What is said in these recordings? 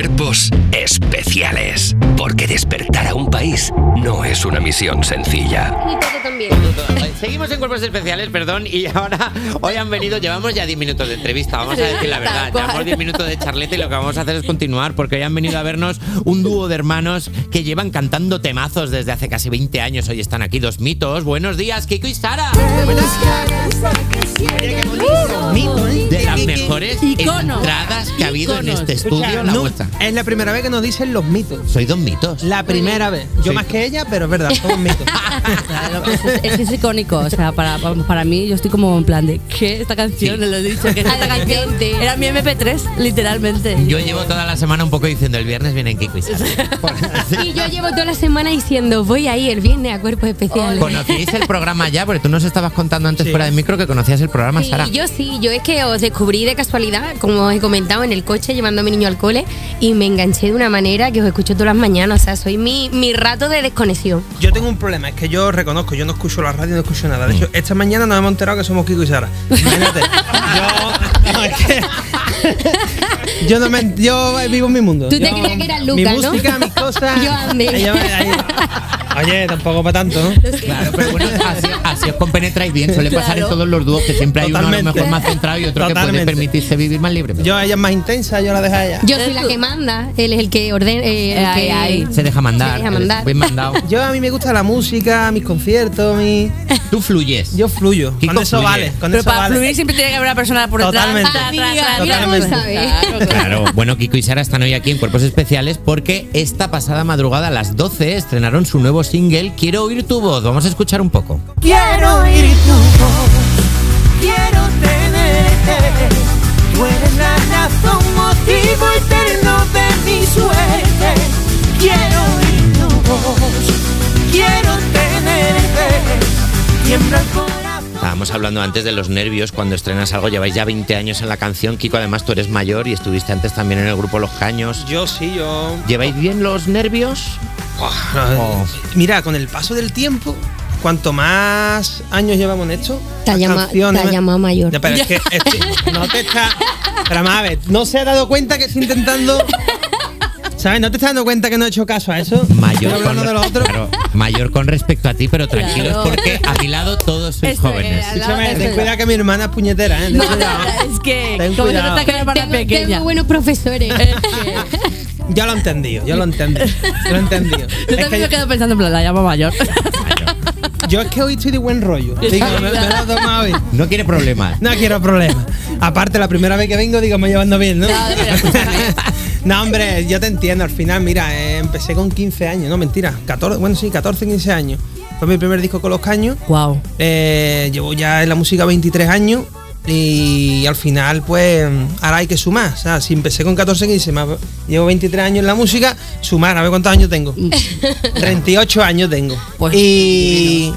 Cuerpos especiales. Porque despertar a un país no es una misión sencilla. También. Seguimos en cuerpos especiales, perdón, y ahora hoy han venido, llevamos ya 10 minutos de entrevista, vamos a decir la verdad, llevamos 10 minutos de charleta y lo que vamos a hacer es continuar porque hoy han venido a vernos un dúo de hermanos que llevan cantando temazos desde hace casi 20 años, hoy están aquí dos mitos. Buenos días, Kiko y Sara. De las mejores entradas que ha habido en Iconos. este estudio, la No, vuestra. es la primera vez que nos dicen los mitos. Soy dos mitos. La primera vez. Yo Sí. más que ella, pero es verdad, somos mitos. Claro, es, es- es icónico, o sea, para, para mí yo estoy como en plan de ¿qué? Esta canción, Sí. lo he dicho, que esta canción era mi MP3, literalmente. Yo llevo toda la semana un poco diciendo el viernes vienen Kiko y Sara. Y yo llevo toda la semana diciendo, voy ahí el viernes a cuerpos especiales. ¿Conocíais el programa ya? Porque tú nos estabas contando antes Sí. fuera de micro que conocías el programa, Sí, Sara. yo sí, yo es que os descubrí de casualidad, como os he comentado, en el coche llevando a mi niño al cole y me enganché de una manera que os escucho todas las mañanas, o sea, soy mi, mi rato de desconexión. Yo tengo un problema, es que yo reconozco, yo no escucho la radio, no escucho nada. De hecho, esta mañana nos hemos enterado que somos Kiko y Sara. Imagínate. yo. No, es que. Yo no me. Yo vivo en mi mundo. Tú te Yo- creías que eras Mi Lucas, ¿no? música, mis cosas. Yo Andy. Ella me- ahí- Oye, tampoco para tanto, ¿no? Claro, pero bueno, así, así os compenetráis bien. Suele pasar en Claro. todos los dúos que siempre hay uno a lo Totalmente. mejor más centrado y otro que puede Totalmente. permitirse vivir más libremente. Yo, ella es más intensa, yo la dejo a ella. Yo soy la que manda, él es el que ordena, eh, el Ay, que ay. Se deja mandar. Se deja mandar. Bien mandado. Yo a mí me gusta la música, mis conciertos, mi. Tú fluyes. Yo fluyo. Con eso fluye. vale. Con Pero eso para vale. fluir siempre tiene que haber una persona por detrás. Totalmente. Claro. Claro, bueno, Kiko y Sara están hoy aquí en Cuerpos Especiales porque esta pasada madrugada a las 12 estrenaron su nuevo single Quiero oír tu voz. Vamos a escuchar un poco. Quiero oír tu voz, quiero tenerte. Tú eres la razón, motivo eterno de mi suerte. Quiero oír tu voz, quiero tenerte. Tiembla el corazón. Estábamos hablando antes de los nervios cuando estrenas algo. Lleváis ya 20 años en la canción. Kiko, además, tú eres mayor y estuviste antes también en el grupo Los Caños. Yo sí, yo. ¿Lleváis bien los nervios? Oh. Mira, con el paso del tiempo, cuanto más años llevamos en esto, Te llama- te llamado mayor. Ya, pero es que estoy- no te está. Pero a ver, no se ha dado cuenta que estoy intentando. ¿Sabes? ¿No te estás dando cuenta que no he hecho caso a eso? Mayor con, de los otros. claro, mayor con respecto a ti, pero tranquilos Claro. porque a mi lado todos sois Esto jóvenes. es, Escúchame, ten cuidado que mi hermana es puñetera, ¿eh? Ten cuidado. Es que, Ten como se cuidado. nota que la hermana Tengo, pequeña. tengo buenos profesores. Yo lo he entendido, yo lo he entendido. Yo lo he entendido. Yo Es también que me quedo pensando en plan, la llamo mayor. yo es que hoy estoy de buen rollo. Digo, me, me lo he tomado hoy. No quiere problemas. No quiero problemas. Aparte, la primera vez que vengo, digo, me llevando bien, ¿no? Escúchame. No, hombre, yo te entiendo. Al final, mira, eh, empecé con 15 años, no, mentira. 14, bueno, sí, 14, 15 años. Fue mi primer disco con los caños. Wow. Eh, llevo ya en la música 23 años. Y al final, pues, ahora hay que sumar. O sea, si empecé con 14, 15, más, llevo 23 años en la música, sumar, a ver cuántos años tengo. 38 años tengo. Pues, y,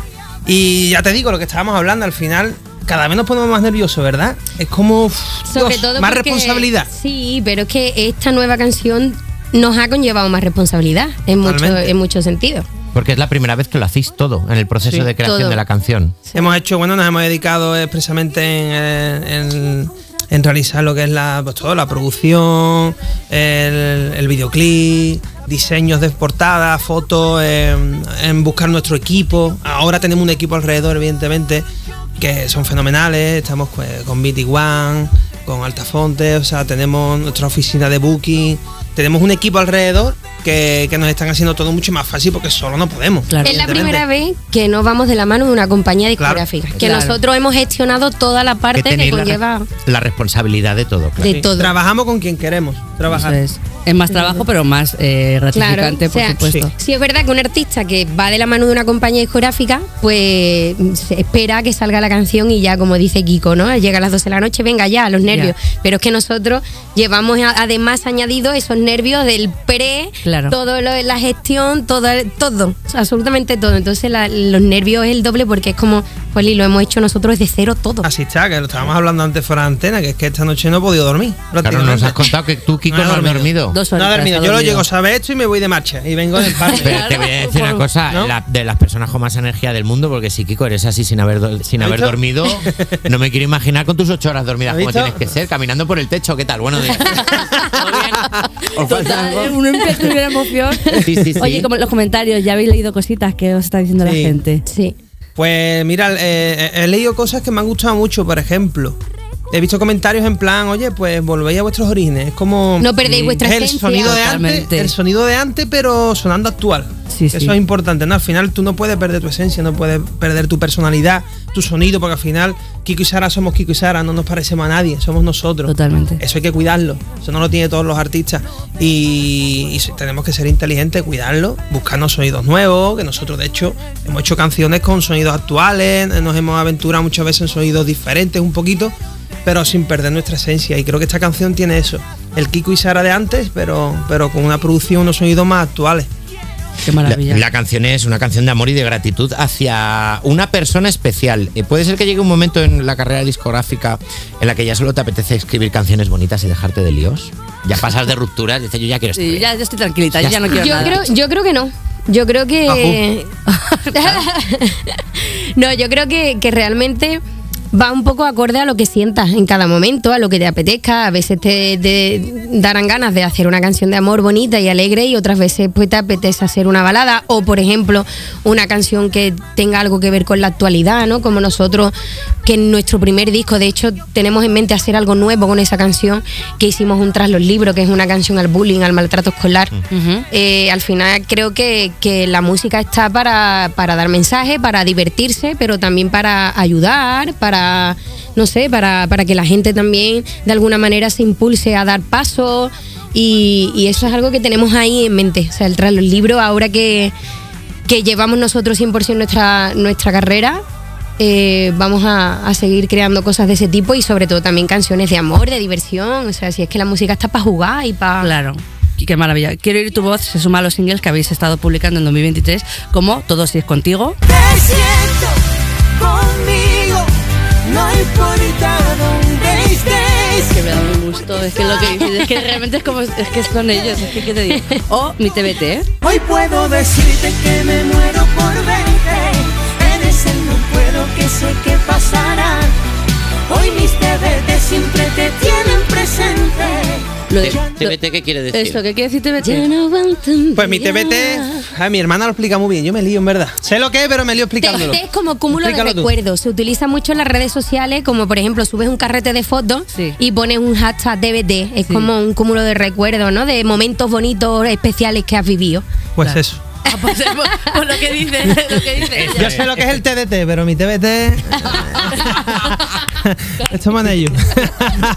y ya te digo, lo que estábamos hablando, al final, cada vez nos ponemos más nerviosos, ¿verdad? Es como. uf, Sobre Dios, todo más porque- responsabilidad. Sí, pero es que esta nueva canción nos ha conllevado más responsabilidad en, mucho, en muchos sentidos. Porque es la primera vez que lo hacéis todo en el proceso Sí. de creación Todo. de la canción. Hemos hecho, bueno, nos hemos dedicado expresamente en, eh, en- en realizar lo que es la, pues todo, la producción, el, el videoclip, diseños de portada, fotos, en, en buscar nuestro equipo. Ahora tenemos un equipo alrededor, evidentemente, que son fenomenales. Estamos pues, con BT One, con Altafonte, o sea, tenemos nuestra oficina de booking. Tenemos un equipo alrededor que, que nos están haciendo todo mucho más fácil porque solo no podemos. Claro. Es la primera vez que no vamos de la mano de una compañía Claro. discográfica. Que Claro. nosotros hemos gestionado toda la parte que, conlleva la responsabilidad de todo. claro. de Sí, todo. Trabajamos con quien queremos trabajar. Eso es. Es más trabajo, pero más eh, gratificante, o sea, por supuesto. sí. Sí, es verdad que un artista que va de la mano de una compañía discográfica, pues se espera que salga la canción y ya, como dice Kiko, ¿no? Llega a las 12 de la noche, venga ya, los nervios. Pero es que nosotros llevamos a- además añadido esos nervios del pre, Claro. todo lo de la gestión, todo, todo, absolutamente todo. Entonces la- los nervios es el doble porque es como, pues lo hemos hecho nosotros desde cero todo. Así está, que lo estábamos hablando antes fuera de antena, que es que esta noche no he podido dormir. Claro, nos has contado que tú, Kiko, No has dormido. dormido. Dos No horitas, dormido. ha Yo lo llego a saber esto y me voy de marcha. Y vengo del parque. Pero te voy a decir una cosa, ¿No? la- de las personas con más energía del mundo, porque si Kiko eres así sin haber, do- sin ¿Has haber visto? dormido, no me quiero imaginar con tus ocho horas dormidas ¿Has como tienes que ser, caminando por el techo. ¿Qué tal? Buenos días. Total, algo. uno empieza a tener emoción. Sí, sí, sí. Oye, como los comentarios, ya habéis leído cositas que os está diciendo Sí. la gente. Sí. Pues mira, eh, he leído cosas que me han gustado mucho, por ejemplo. He visto comentarios en plan, oye, pues volvéis a vuestros orígenes. Es como. No perdéis vuestra es el esencia. sonido de antes, el sonido de antes, pero sonando actual. Sí, Eso sí. es importante, ¿no? Al final tú no puedes perder tu esencia, no puedes perder tu personalidad, tu sonido, porque al final Kiko y Sara somos Kiko y Sara, no nos parecemos a nadie, somos nosotros. Totalmente. Eso hay que cuidarlo. Eso no lo tienen todos los artistas. Y, y tenemos que ser inteligentes, cuidarlo, buscarnos sonidos nuevos, que nosotros de hecho hemos hecho canciones con sonidos actuales, nos hemos aventurado muchas veces en sonidos diferentes un poquito, pero sin perder nuestra esencia. Y creo que esta canción tiene eso. El Kiko y Sara de antes, pero, pero con una producción, unos sonidos más actuales. Qué La, maravilla. la canción es una canción de amor y de gratitud hacia una persona especial. Eh, puede ser que llegue un momento en la carrera discográfica en la que ya solo te apetece escribir canciones bonitas y dejarte de líos. Ya pasas de rupturas, dices yo ya quiero estar Sí, ya, yo estoy tranquilita, Ya yo ya no quiero Yo nada. creo, yo creo que no. Yo creo que. no, yo creo que, que realmente va un poco acorde a lo que sientas en cada momento, a lo que te apetezca. A veces te, te darán ganas de hacer una canción de amor bonita y alegre y otras veces pues te apetece hacer una balada o, por ejemplo, una canción que tenga algo que ver con la actualidad, ¿no? Como nosotros, que en nuestro primer disco, de hecho, tenemos en mente hacer algo nuevo con esa canción que hicimos un Tras los Libros, que es una canción al bullying, al maltrato escolar. Eh, al final creo que, que la música está para, para dar mensaje, para divertirse, pero también para ayudar, para, no sé, para, para que la gente también de alguna manera se impulse a dar pasos. Y, y eso es algo que tenemos ahí en mente. O sea, el tras los libros, ahora que, que llevamos nosotros 100% nuestra, nuestra carrera, eh, vamos a, a seguir creando cosas de ese tipo y sobre todo también canciones de amor, de diversión. O sea, si es que la música está para jugar y para... Claro. Qué maravilla. Quiero oír tu voz, se suma a los singles que habéis estado publicando en 2023, como Todo si es contigo. Te siento Que me da un gusto, es que lo que dices, es que realmente es como, es que son ellos, es que qué te digo. O mi TBT, ¿eh? Hoy puedo decirte que me muero por verte. En ese no puedo que sé que pasará. Hoy mis TBT siempre. Lo de- TBT, ¿qué quiere decir? Eso, ¿qué quiere decir TBT? Pues mi. TBT, a mi hermana lo explica muy bien, yo me lío en verdad. Sé lo que es, pero me lío explicándolo. TBT es como cúmulo Explícalo de tú. recuerdos. Se utiliza mucho en las redes sociales, como por ejemplo subes un carrete de fotos Sí. y pones un hashtag TBT. Es Sí. como un cúmulo de recuerdos, ¿no? De momentos bonitos, especiales que has vivido. Pues Claro. eso. Ah, pues, pues, pues lo que dice, lo que dice ella. Yo sé lo que es el TDT, pero mi TBT. Estamos en ello.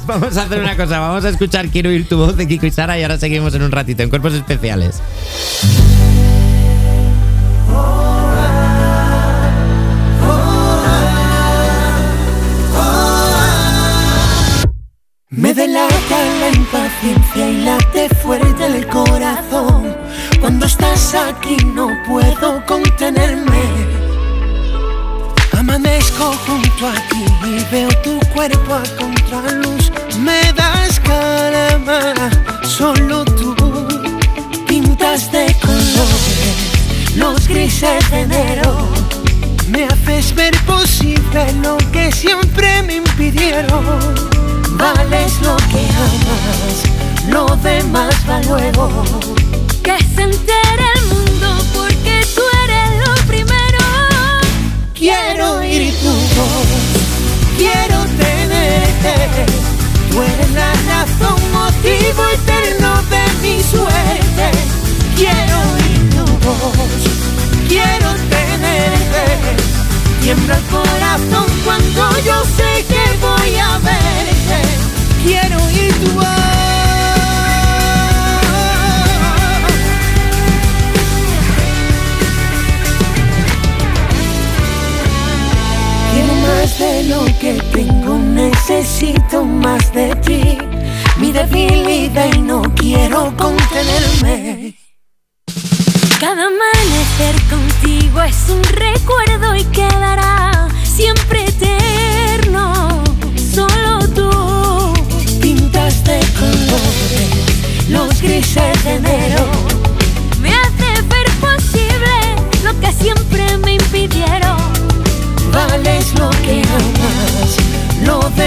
Vamos a hacer una cosa, vamos a escuchar Quiero oír tu voz de Kiko y Sara y ahora seguimos en un ratito en Cuerpos Especiales. Me delata la impaciencia y late fuerte el corazón. Cuando estás aquí no puedo contenerme. Amanezco junto a ti y veo tu cuerpo a contraluz. Me das calma, solo tú pintas de colores los grises de enero. Me haces ver posible lo que siempre me impidieron. Vales lo que amas, lo demás va luego. Que se entere el mundo porque tú eres lo primero. Quiero oír tu voz, quiero tenerte. Tú eres la razón, motivo eterno de mi suerte. Quiero oír tu voz, quiero tenerte. Tiembla el corazón cuando yo sé que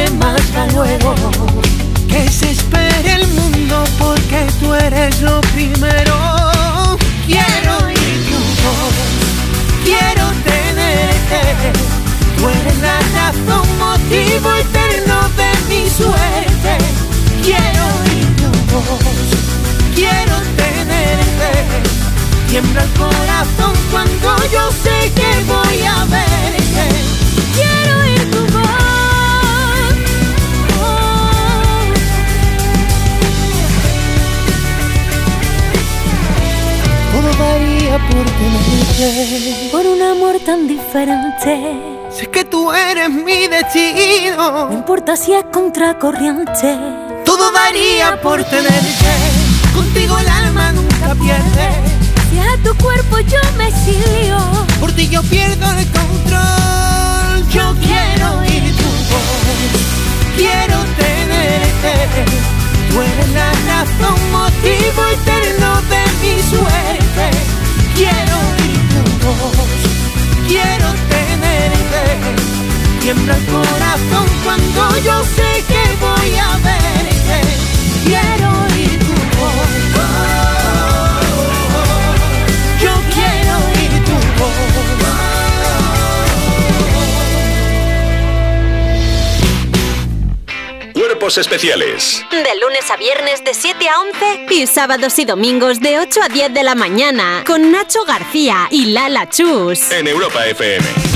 que más. Que se espere el mundo porque tú eres lo primero. Quiero ir tu voz, quiero tenerte. Tú eres la razón, motivo eterno de mi suerte. Quiero ir tu voz, quiero tenerte. Tiembla el corazón cuando yo sé que voy a ver. Daría por un amor tan diferente. Sé que tú eres mi No destino. importa si es contracorriente. Todo daría por tenerte. Contigo el alma nunca pierde. Si a tu cuerpo yo me exilio. Por ti yo pierdo el control. Tiembla el corazón cuando yo sé que voy a verte. Quiero oír tu voz. Yo quiero oír tu voz. Cuerpos especiales De lunes a viernes de 7 a 11 y sábados y domingos de 8 a 10 de la mañana con Nacho García y Lala Chus. en Europa FM.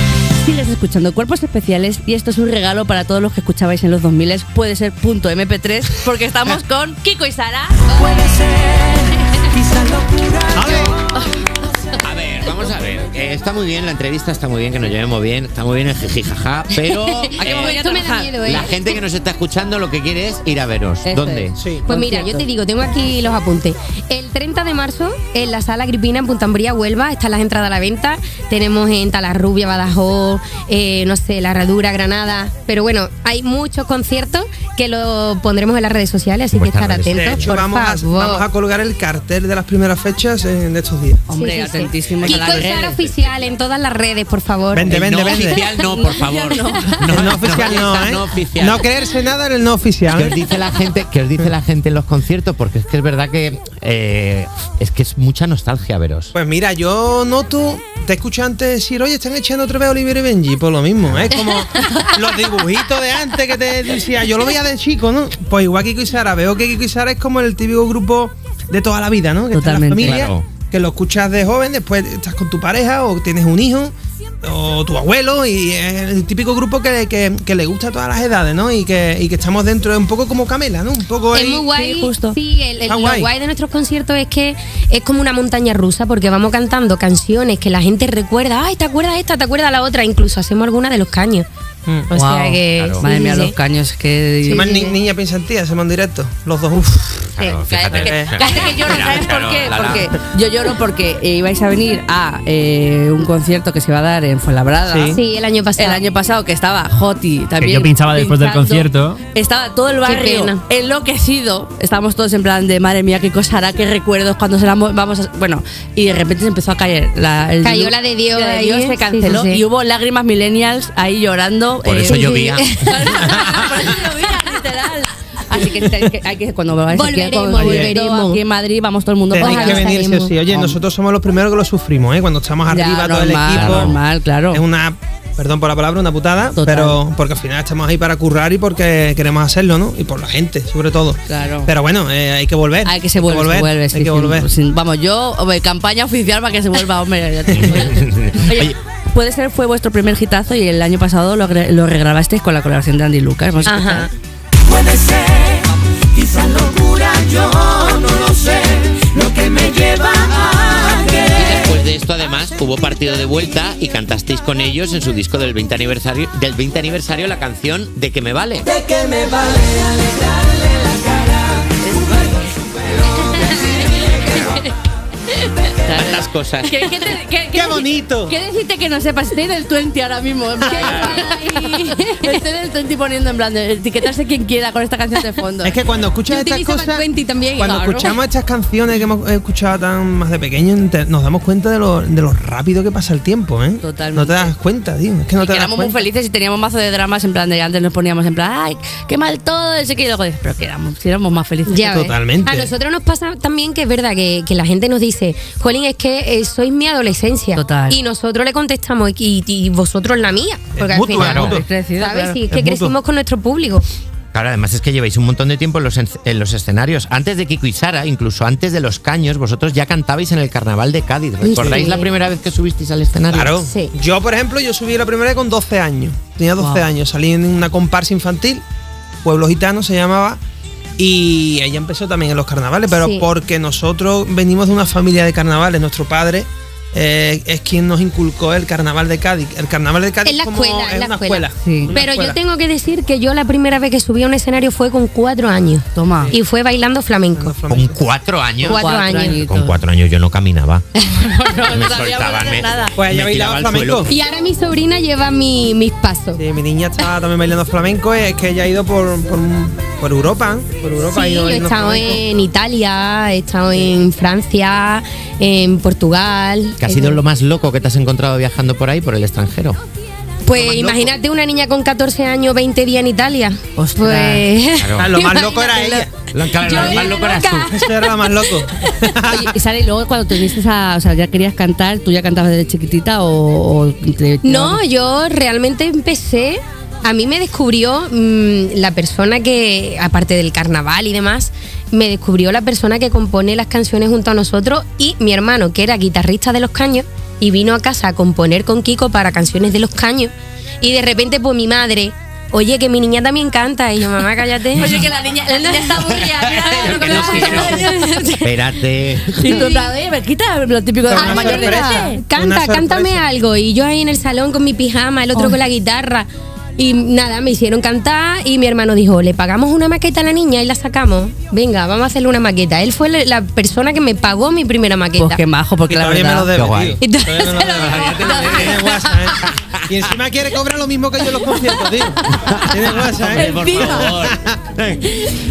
Sigues escuchando Cuerpos Especiales y esto es un regalo para todos los que escuchabais en los 2000 puede ser punto MP3 porque estamos con Kiko y Sara. Puede ser, quizás locura. A ver, vamos a ver. Eh, está muy bien la entrevista, está muy bien que nos llevemos bien, está muy bien el jijijaja, pero eh, a Esto me da trabajar. miedo, ¿eh? la gente que nos está escuchando lo que quiere es ir a veros. Eso ¿Dónde? es. Sí. Pues mira, yo te digo, tengo aquí los apuntes. El 30 de marzo, en la sala Gripina en Puntambría, Huelva, están las entradas a la venta. Tenemos en Talarrubia, Badajoz, eh, no sé, La Herradura, Granada. Pero bueno, hay muchos conciertos que lo pondremos en las redes sociales, así que Vuestras estar. De atentos, hecho, por vamos a, favor. vamos a colgar el cartel de las primeras fechas eh, de estos días. Hombre, Sí, sí, sí. atentísimos Y con oficial en todas las redes, por favor. Vente, El vende, no vende. oficial no, por favor. El no oficial no, ¿eh? no oficial. No creerse nada en el no oficial. ¿Qué os dice la gente? ¿Qué os dice la gente en los conciertos? Porque es que es verdad que eh, es que es mucha nostalgia veros. Pues mira, yo noto, te escucho antes decir, oye, están echando otra vez Oliver y Benji, por lo mismo, ¿eh? Como los dibujitos de antes que te decía, yo lo veía de chico, ¿no? Pues igual que Kiko y Sara, veo que Kiko y Sara es como el típico grupo de toda la vida, ¿no? Que está en la Totalmente. familia, Claro. que lo escuchas de joven, después estás con tu pareja o tienes un hijo o tu abuelo y es el típico grupo que, que- que le gusta a todas las edades, ¿no? Y que, y que estamos dentro, de un poco como Camela, ¿no? Un poco Es ahí- muy guay. sí, justo. Sí, el, el- Está lo guay. guay de nuestros conciertos es que es como una montaña rusa porque vamos cantando canciones que la gente recuerda. Ay, ¿te acuerdas esta? ¿Te acuerdas la otra? Incluso hacemos alguna de los caños. Mm. O sea que. claro. sí, Madre mía, sí. los caños que... Se llaman sí, Ni- sí. Niña ti, hacemos en directo. Los dos, uff. Claro, Cállate fíjate. que, cállate que lloro, ¿sabes por qué? Porque yo lloro porque eh, ibais a venir a eh, un concierto que se iba a dar en Fuenlabrada. Sí. Sí, el año pasado. El año pasado que estaba Joti también. yo pinchaba después del concierto. Estaba todo el barrio enloquecido. Estábamos todos en plan de madre mía, qué cosa hará, qué recuerdos cuando se la mo- vamos a. Bueno, y de repente se empezó a caer. La, el Cayó la de Dios La de Dios se canceló Sí, sí, sí. y hubo lágrimas millennials ahí llorando. Por eh, eso llovía. Por eso llovía, literal. Así que, hay que, hay que cuando vais aquí al Volveremos, concierto, volveremos. aquí en Madrid, vamos todo el mundo Tenéis para que venir, sí sí. Oye, nosotros somos los primeros que lo sufrimos, ¿eh? Cuando estamos Ya, arriba, todo normal, el equipo. normal, claro. Es una, perdón por la palabra, una putada, Total. pero porque al final estamos ahí para currar y porque queremos hacerlo, ¿no? Y por la gente, sobre todo. Claro. Pero bueno, eh, hay que volver. Hay que se vuelve, volver, se vuelve. Hay sí, que sí. volver. Vamos, yo, hombre, campaña oficial para que se vuelva, hombre. ya. Oye, puede ser, fue vuestro primer hitazo y el año pasado lo, lo regrabasteis con la colaboración de Andy Lucas. Vamos Ajá. escuchar. Puede ser, quizás locura, yo no lo sé. Lo que me lleva a Y después de esto, además, hubo partido de vuelta y cantasteis con ellos en su disco del 20 aniversario, del 20 aniversario la canción De que me vale. De que me vale alegrarle la cara. Tantas cosas. ¿Qué, qué te- qué- ¡Qué bonito! ¿Qué decirte que no sepas? Estoy del 20 ahora mismo. en plan- Estoy del 20 poniendo en plan de etiquetarse quien quiera con esta canción de fondo. Es que cuando escuchas estas cosas, 20 también, cuando claro. escuchamos estas canciones que hemos escuchado tan más de pequeños, te- nos damos cuenta de lo, de lo rápido que pasa el tiempo, ¿eh? Totalmente. No te das cuenta, tío. Es que no Y te que das éramos muy cuenta. felices y teníamos mazo de dramas en plan de antes nos poníamos en plan, ay, qué mal todo, ese que y luego, pero que éramos, si éramos más felices. Ya. Totalmente. A nosotros nos pasa también que es verdad que, que la gente nos dice, Jolín, es que eh, sois mi adolescencia. Total. Y nosotros le contestamos, y, y vosotros la mía. Porque al mutuo, final, es mutuo. Habéis crecido, ¿sabes? claro. Sí, es que Es mutuo. crecimos con nuestro público. Claro, además es que lleváis un montón de tiempo en los, en- en los escenarios. Antes de Kiko y Sara, incluso antes de los caños, vosotros ya cantabais en el carnaval de Cádiz. ¿Recordáis Sí. la primera vez que subisteis al escenario? Claro. Sí. Yo, por ejemplo, yo subí la primera vez con 12 años. Tenía 12 Wow. años. Salí en una comparsa infantil, Pueblo Gitano se llamaba. Y ella empezó también en los carnavales, pero Sí. porque nosotros venimos de una familia de carnavales. Nuestro padre eh, es quien nos inculcó el carnaval de Cádiz. El carnaval de Cádiz En la como- escuela, en es la una escuela. escuela. Sí. Una Pero escuela. yo tengo que decir que yo la primera vez que subí a un escenario fue con cuatro años. Toma. Y fue bailando flamenco. Con cuatro años. Cuatro años. añitos. Con cuatro años yo no caminaba. no me sabíamos soltaban, hacer me- nada. Pues ella Me bailaba flamenco. suelo. Y ahora mi sobrina lleva mi- mis pasos. Sí, mi niña está también bailando flamenco. Es que ella ha ido por, por, por Europa. Por Europa Sí, yo he estado en Italia, he estado en Francia, en Portugal. ¿Qué ha sido lo más loco que te has encontrado viajando por ahí, por el extranjero? Pues imagínate una niña con 14 años, 20 días en Italia. Ostras. Pues. Claro. Lo más loco era ella. Lo, claro, Yo lo más era loco eras loca. tú. Eso era lo más loco. Oye, y y luego cuando te viniste a. O sea, ya querías cantar, ¿tú ya cantabas desde chiquitita o.? o te- No, yo realmente empecé. A mí me descubrió mm, la persona que, aparte del carnaval y demás, me descubrió la persona que compone las canciones junto a nosotros y mi hermano, que era guitarrista de los caños, y vino a casa a componer con Kiko para canciones de los caños. Y de repente, pues mi madre, oye, que mi niña también canta. Y yo, mamá, cállate. Oye, que la niña, la niña está aburrida. Espérate. Y tú, oye, me quita lo típico de Una la mayor de Canta, cántame algo. Y yo ahí en el salón con mi pijama, el otro Ay. con la guitarra. Y nada, me hicieron cantar y mi hermano dijo, le pagamos una maqueta a la niña y la sacamos. Venga, vamos a hacerle una maqueta. Él fue la- persona que me pagó mi primera maqueta. Pues qué majo, porque Y la todavía me lo verdad. debe, Qué guay. tío. Y Todavía me lo debe. ¿eh? Y encima quiere cobrar lo mismo que yo en los conciertos, tío. Tiene WhatsApp, ¿eh? por favor.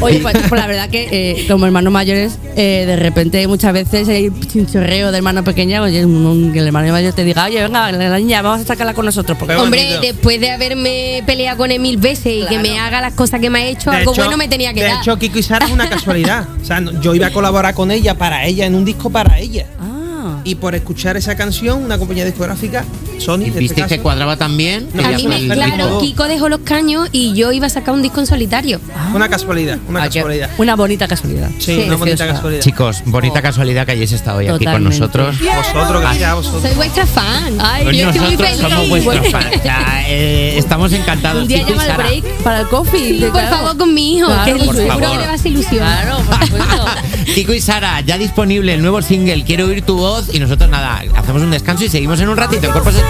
Oye, pues, pues la verdad que eh, como hermanos mayores, eh, de repente muchas veces hay chinchorreo de hermano pequeña, oye, un- un- que el hermano mayor te diga, oye, venga, la niña, vamos a sacarla con nosotros. Porque, Hombre, después de haberme peleado con él mil veces y que me haga las cosas que me ha hecho, De algo hecho- bueno me tenía que de dar. hecho, Kiko y Sara es una casualidad. O sea, yo iba a colaborar con ella para ella, en un disco para ella. ah, Y por escuchar esa canción, una compañía discográfica, Sony, ¿Y en este visteis que cuadraba también? No, a mí me, claro. Kiko dejó los caños y yo iba a sacar un disco en solitario. una casualidad, una ah, casualidad. una bonita casualidad. Sí, Sí. una bonita casualidad. Chicos, bonita Oh. casualidad que hayáis estado hoy aquí con nosotros. Vosotros, gracias a vosotros. Soy vuestra fan. Ay, Pues yo estoy muy feliz. somos vuestros fans. O sea, eh, estamos encantados. Un día Kiko y llama el break para el coffee. Sí, por claro. favor, con mi hijo, Claro, que por seguro favor. que le hace ilusión. Claro, por supuesto. Kiko y Sara, ya disponible el nuevo single Quiero oír tu voz y nosotros nada, hacemos un descanso y seguimos en un ratito en Cuerpos